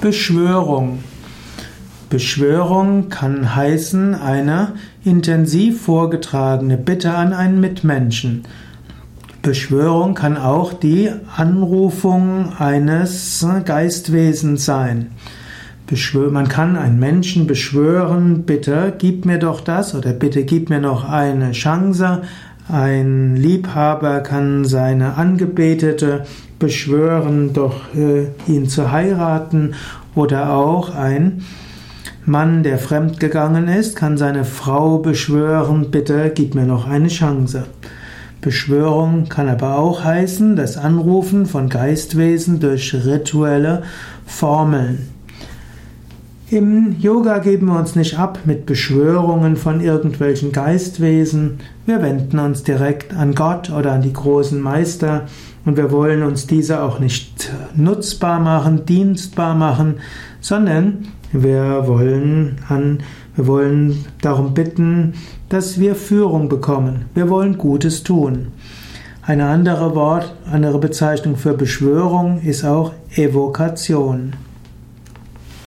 Beschwörung. Beschwörung kann heißen eine intensiv vorgetragene Bitte an einen Mitmenschen. Beschwörung kann auch die Anrufung eines Geistwesens sein. man kann einen Menschen beschwören, bitte gib mir doch das oder bitte gib mir noch eine Chance. Ein Liebhaber kann seine Angebetete beschwören, doch äh, ihn zu heiraten oder auch ein Mann, der fremdgegangen ist, kann seine Frau beschwören, bitte gib mir noch eine Chance. Beschwörung kann aber auch heißen, das Anrufen von Geistwesen durch rituelle Formeln. Im Yoga geben wir uns nicht ab mit Beschwörungen von irgendwelchen Geistwesen. Wir wenden uns direkt an Gott oder an die großen Meister und wir wollen uns diese auch nicht nutzbar machen, dienstbar machen, sondern wir wollen an, wir wollen darum bitten, dass wir Führung bekommen. Wir wollen Gutes tun. Eine andere Wort, andere Bezeichnung für Beschwörung ist auch Evokation.